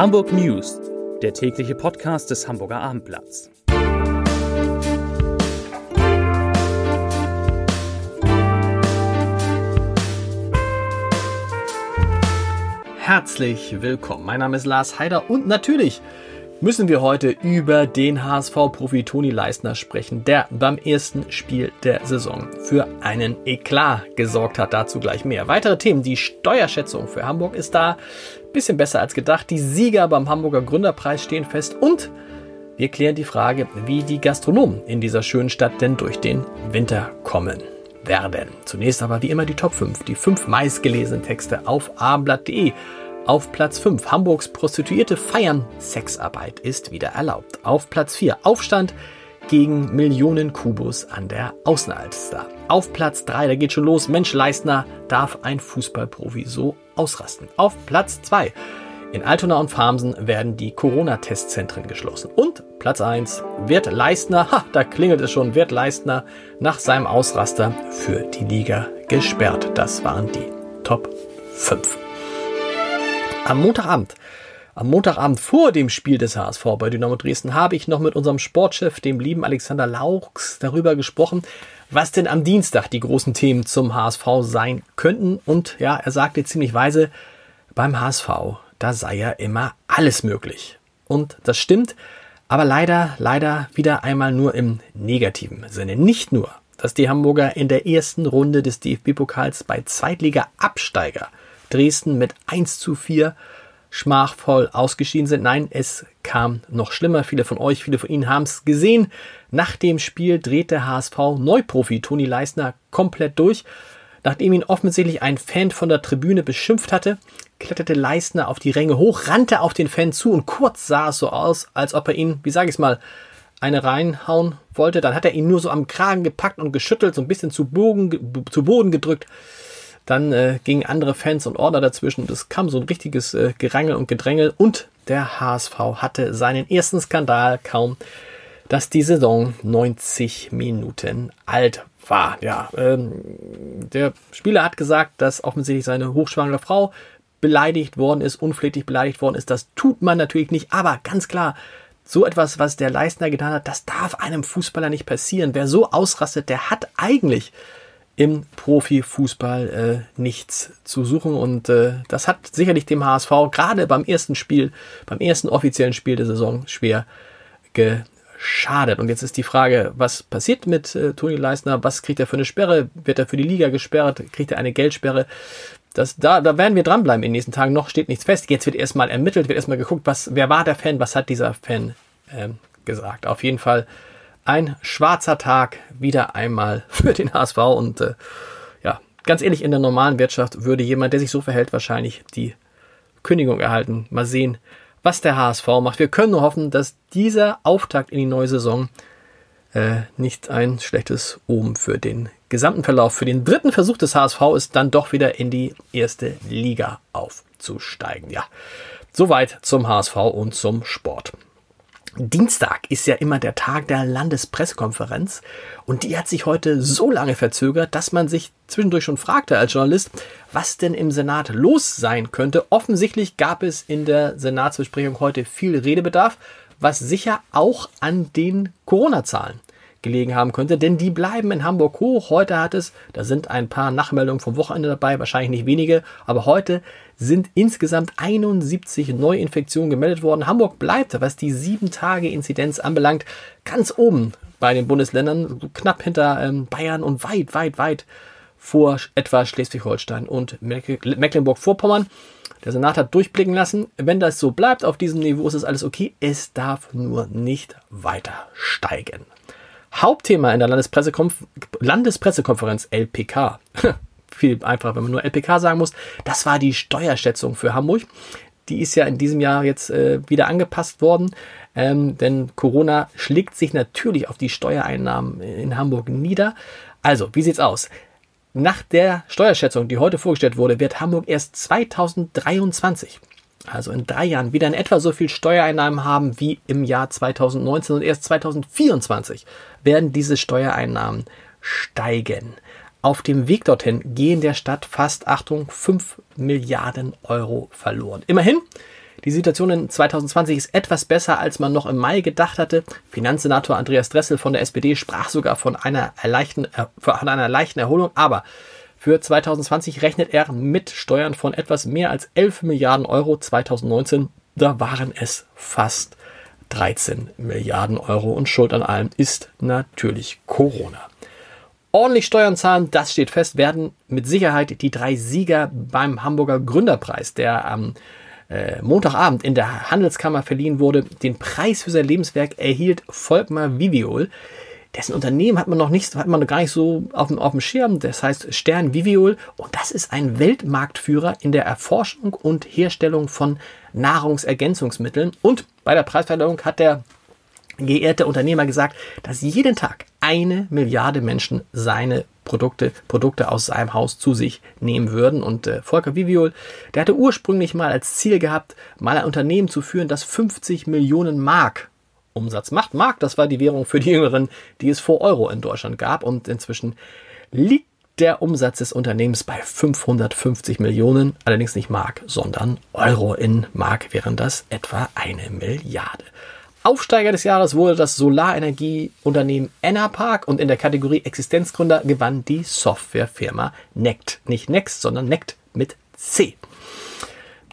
Hamburg News, der tägliche Podcast des Hamburger Abendblatts. Herzlich willkommen. Mein Name ist Lars Heider und natürlich müssen wir heute über den HSV-Profi Toni Leisner sprechen, der beim ersten Spiel der Saison für einen Eklat gesorgt hat. Dazu gleich mehr. Weitere Themen. Die Steuerschätzung für Hamburg ist da bisschen besser als gedacht. Die Sieger beim Hamburger Gründerpreis stehen fest und wir klären die Frage, wie die Gastronomen in dieser schönen Stadt denn durch den Winter kommen werden. Zunächst aber wie immer die Top 5, die fünf meistgelesenen Texte auf abendblatt.de. Auf Platz 5 Hamburgs Prostituierte feiern, Sexarbeit ist wieder erlaubt. Auf Platz 4 Aufstand gegen Millionen Kubus an der Außenalster. Auf Platz 3, da geht schon los, Mensch Leistner darf ein Fußballprofi so ausrasten. Auf Platz 2, in Altona und Farmsen werden die Corona-Testzentren geschlossen. Und Platz 1, wird Leistner, ha, da klingelt es schon, wird Leistner nach seinem Ausraster für die Liga gesperrt. Das waren die Top 5. Am Montagabend, am Montagabend vor dem Spiel des HSV bei Dynamo Dresden habe ich noch mit unserem Sportchef, dem lieben Alexander Laux, darüber gesprochen, was denn am Dienstag die großen Themen zum HSV sein könnten. Und ja, er sagte ziemlich weise, beim HSV, da sei ja immer alles möglich. Und das stimmt, aber leider, leider wieder einmal nur im negativen Sinne. Nicht nur, dass die Hamburger in der ersten Runde des DFB-Pokals bei Zweitliga-Absteiger Dresden mit 1 zu 4 schmachvoll ausgeschieden sind. Nein, es kam noch schlimmer. Viele von euch, viele von Ihnen haben es gesehen. Nach dem Spiel drehte HSV Neuprofi Toni Leisner komplett durch. Nachdem ihn offensichtlich ein Fan von der Tribüne beschimpft hatte, kletterte Leisner auf die Ränge hoch, rannte auf den Fan zu und kurz sah es so aus, als ob er ihn, wie sage ich es mal, eine reinhauen wollte. Dann hat er ihn nur so am Kragen gepackt und geschüttelt, so ein bisschen zu Boden, zu Boden gedrückt. Dann äh, gingen andere Fans und Order dazwischen. Es kam so ein richtiges äh, Gerangel und Gedrängel. Und der HSV hatte seinen ersten Skandal kaum, dass die Saison 90 Minuten alt war. Ja, ähm, der Spieler hat gesagt, dass offensichtlich seine hochschwangere Frau beleidigt worden ist, unflätig beleidigt worden ist. Das tut man natürlich nicht. Aber ganz klar, so etwas, was der Leistner getan hat, das darf einem Fußballer nicht passieren. Wer so ausrastet, der hat eigentlich im Profifußball äh, nichts zu suchen. Und äh, das hat sicherlich dem HSV gerade beim ersten Spiel, beim ersten offiziellen Spiel der Saison schwer geschadet. Und jetzt ist die Frage, was passiert mit äh, Toni Leisner? Was kriegt er für eine Sperre? Wird er für die Liga gesperrt? Kriegt er eine Geldsperre? Das, da, da werden wir dranbleiben in den nächsten Tagen. Noch steht nichts fest. Jetzt wird erstmal ermittelt, wird erstmal geguckt, was, wer war der Fan, was hat dieser Fan ähm, gesagt. Auf jeden Fall ein schwarzer Tag wieder einmal für den HSV und äh, ja, ganz ehrlich, in der normalen Wirtschaft würde jemand, der sich so verhält, wahrscheinlich die Kündigung erhalten. Mal sehen, was der HSV macht. Wir können nur hoffen, dass dieser Auftakt in die neue Saison äh, nicht ein schlechtes Omen für den gesamten Verlauf, für den dritten Versuch des HSV ist, dann doch wieder in die erste Liga aufzusteigen. Ja, soweit zum HSV und zum Sport. Dienstag ist ja immer der Tag der Landespressekonferenz und die hat sich heute so lange verzögert, dass man sich zwischendurch schon fragte als Journalist, was denn im Senat los sein könnte. Offensichtlich gab es in der Senatsbesprechung heute viel Redebedarf, was sicher auch an den Corona-Zahlen gelegen haben könnte, denn die bleiben in Hamburg hoch. Heute hat es, da sind ein paar Nachmeldungen vom Wochenende dabei, wahrscheinlich nicht wenige, aber heute sind insgesamt 71 Neuinfektionen gemeldet worden. Hamburg bleibt, was die 7-Tage-Inzidenz anbelangt, ganz oben bei den Bundesländern, knapp hinter ähm, Bayern und weit, weit, weit vor etwa Schleswig-Holstein und Mecklenburg-Vorpommern. Der Senat hat durchblicken lassen, wenn das so bleibt auf diesem Niveau, ist es alles okay. Es darf nur nicht weiter steigen. Hauptthema in der Landespressekonf Landespressekonferenz LPK. Viel einfacher, wenn man nur LPK sagen muss. Das war die Steuerschätzung für Hamburg. Die ist ja in diesem Jahr jetzt äh, wieder angepasst worden, ähm, denn Corona schlägt sich natürlich auf die Steuereinnahmen in Hamburg nieder. Also, wie sieht's aus? Nach der Steuerschätzung, die heute vorgestellt wurde, wird Hamburg erst 2023 also in drei Jahren, wieder in etwa so viel Steuereinnahmen haben wie im Jahr 2019 und erst 2024 werden diese Steuereinnahmen steigen. Auf dem Weg dorthin gehen der Stadt fast, Achtung, 5 Milliarden Euro verloren. Immerhin, Die Situation in 2020 ist etwas besser, als man noch im Mai gedacht hatte. Finanzsenator Andreas Dressel von der SPD sprach sogar von einer, leichten, äh, von einer leichten Erholung, aber für 2020 rechnet er mit Steuern von etwas mehr als 11 Milliarden Euro. 2019, da waren es fast 13 Milliarden Euro und Schuld an allem ist natürlich Corona. Ordentlich Steuern zahlen, das steht fest, werden mit Sicherheit die drei Sieger beim Hamburger Gründerpreis, der am äh, Montagabend in der Handelskammer verliehen wurde. Den Preis für sein Lebenswerk erhielt Volkmar Viviol. Dessen Unternehmen hat man noch nicht, hat man noch gar nicht so auf dem, auf dem Schirm. Das heißt Stern Viviol. Und das ist ein Weltmarktführer in der Erforschung und Herstellung von Nahrungsergänzungsmitteln. Und bei der Preisverleihung hat der geehrte Unternehmer gesagt, dass jeden Tag eine Milliarde Menschen seine Produkte, Produkte aus seinem Haus zu sich nehmen würden. Und äh, Volker Viviol, der hatte ursprünglich mal als Ziel gehabt, mal ein Unternehmen zu führen, das 50 Millionen Mark Umsatz macht. Mark, das war die Währung für die Jüngeren, die es vor Euro in Deutschland gab. Und inzwischen liegt der Umsatz des Unternehmens bei 550 Millionen, allerdings nicht Mark, sondern Euro. In Mark wären das etwa eine Milliarde. Aufsteiger des Jahres wurde das Solarenergieunternehmen Enerpark und in der Kategorie Existenzgründer gewann die Softwarefirma Nect. Nicht Next, sondern Nect mit C.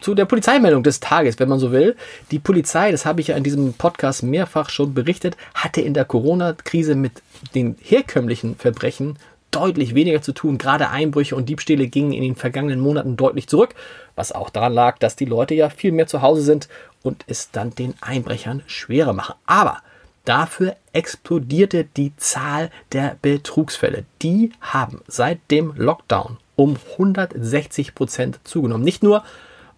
Zu der Polizeimeldung des Tages, wenn man so will. Die Polizei, das habe ich ja in diesem Podcast mehrfach schon berichtet, hatte in der Corona-Krise mit den herkömmlichen Verbrechen deutlich weniger zu tun. Gerade Einbrüche und Diebstähle gingen in den vergangenen Monaten deutlich zurück, was auch daran lag, dass die Leute ja viel mehr zu Hause sind und es dann den Einbrechern schwerer machen. Aber dafür explodierte die Zahl der Betrugsfälle. Die haben seit dem Lockdown um 160 Prozent zugenommen. Nicht nur,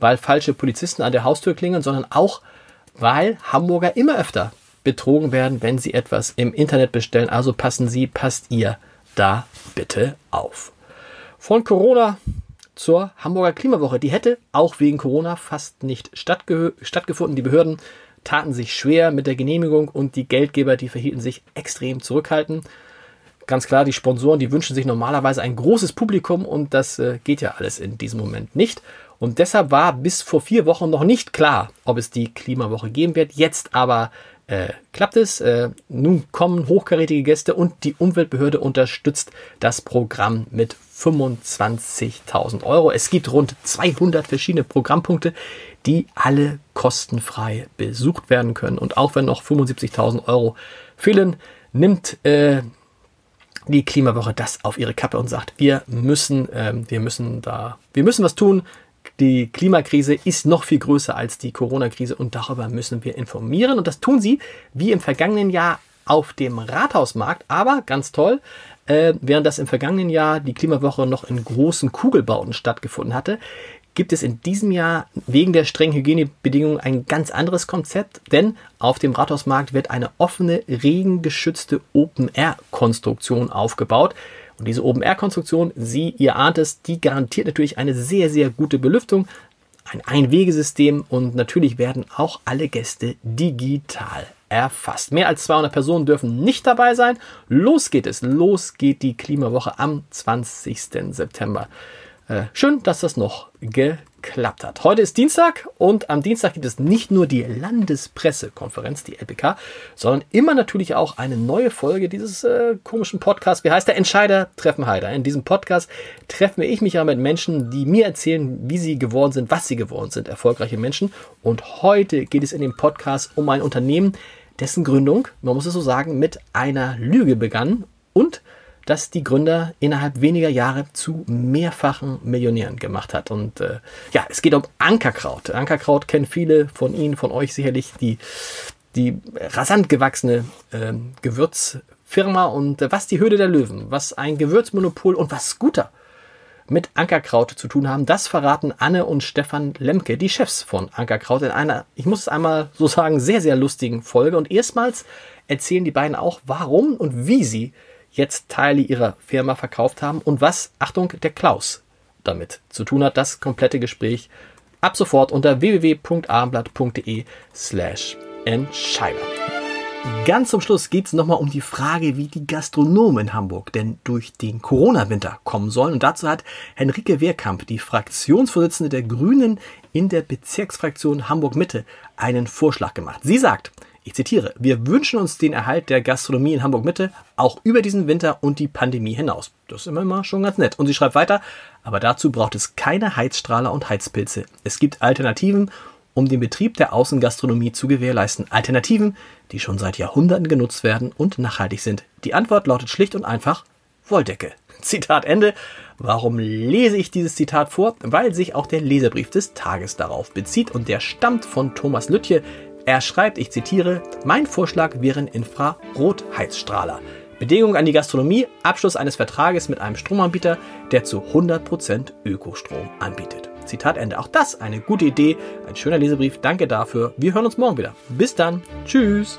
weil falsche Polizisten an der Haustür klingeln, sondern auch, weil Hamburger immer öfter betrogen werden, wenn sie etwas im Internet bestellen. Also passen Sie, passt ihr da bitte auf. Von Corona zur Hamburger Klimawoche. Die hätte auch wegen Corona fast nicht stattgefunden. Die Behörden taten sich schwer mit der Genehmigung und die Geldgeber, die verhielten sich extrem zurückhaltend. Ganz klar, die Sponsoren, die wünschen sich normalerweise ein großes Publikum und das äh, geht ja alles in diesem Moment nicht. Und deshalb war bis vor vier Wochen noch nicht klar, ob es die Klimawoche geben wird. Jetzt aber äh, klappt es. Äh, nun kommen hochkarätige Gäste und die Umweltbehörde unterstützt das Programm mit 25.000 Euro. Es gibt rund 200 verschiedene Programmpunkte, die alle kostenfrei besucht werden können. Und auch wenn noch 75.000 Euro fehlen, nimmt äh, die Klimawoche das auf ihre Kappe und sagt, wir müssen, äh, wir müssen da, wir müssen was tun. Die Klimakrise ist noch viel größer als die Corona-Krise und darüber müssen wir informieren. Und das tun sie wie im vergangenen Jahr auf dem Rathausmarkt. Aber ganz toll, äh, während das im vergangenen Jahr die Klimawoche noch in großen Kugelbauten stattgefunden hatte, gibt es in diesem Jahr wegen der strengen Hygienebedingungen ein ganz anderes Konzept, denn auf dem Rathausmarkt wird eine offene, regengeschützte Open-Air-Konstruktion aufgebaut. Und diese Open-Air-Konstruktion, Sie, ihr ahnt es, die garantiert natürlich eine sehr, sehr gute Belüftung, ein Einwegesystem und natürlich werden auch alle Gäste digital erfasst. Mehr als 200 Personen dürfen nicht dabei sein. Los geht es. Los geht die Klimawoche am 20. September. Äh, schön, dass das noch geklappt hat. Heute ist Dienstag und am Dienstag gibt es nicht nur die Landespressekonferenz, die LPK, sondern immer natürlich auch eine neue Folge dieses äh, komischen Podcasts. Wie heißt der Entscheider treffen Heider? In diesem Podcast treffen ich mich ja mit Menschen, die mir erzählen, wie sie geworden sind, was sie geworden sind, erfolgreiche Menschen. Und heute geht es in dem Podcast um ein Unternehmen, dessen Gründung, man muss es so sagen, mit einer Lüge begann und das die Gründer innerhalb weniger Jahre zu mehrfachen Millionären gemacht hat. Und äh, ja, es geht um Ankerkraut. Ankerkraut kennen viele von Ihnen, von euch sicherlich, die, die rasant gewachsene äh, Gewürzfirma und äh, was die Höhle der Löwen, was ein Gewürzmonopol und was Scooter mit Ankerkraut zu tun haben. Das verraten Anne und Stefan Lemke, die Chefs von Ankerkraut, in einer, ich muss es einmal so sagen, sehr, sehr lustigen Folge. Und erstmals erzählen die beiden auch, warum und wie sie jetzt Teile ihrer Firma verkauft haben und was, Achtung, der Klaus damit zu tun hat. Das komplette Gespräch ab sofort unter www.abendblatt.de slash Entscheider. Ganz zum Schluss geht es nochmal um die Frage, wie die Gastronomen in Hamburg denn durch den Corona-Winter kommen sollen. Und dazu hat Henrike Wehrkamp, die Fraktionsvorsitzende der Grünen in der Bezirksfraktion Hamburg-Mitte, einen Vorschlag gemacht. Sie sagt, ich zitiere, wir wünschen uns den Erhalt der Gastronomie in Hamburg-Mitte auch über diesen Winter und die Pandemie hinaus. Das ist immer mal schon ganz nett. Und sie schreibt weiter, aber dazu braucht es keine Heizstrahler und Heizpilze. Es gibt Alternativen um den Betrieb der Außengastronomie zu gewährleisten. Alternativen, die schon seit Jahrhunderten genutzt werden und nachhaltig sind. Die Antwort lautet schlicht und einfach Wolldecke. Zitat Ende. Warum lese ich dieses Zitat vor? Weil sich auch der Leserbrief des Tages darauf bezieht und der stammt von Thomas Lüttje. Er schreibt, ich zitiere, mein Vorschlag wären Infrarotheizstrahler. Bedingung an die Gastronomie, Abschluss eines Vertrages mit einem Stromanbieter, der zu 100% Ökostrom anbietet. Zitat Ende. Auch das eine gute Idee, ein schöner Lesebrief. Danke dafür. Wir hören uns morgen wieder. Bis dann. Tschüss.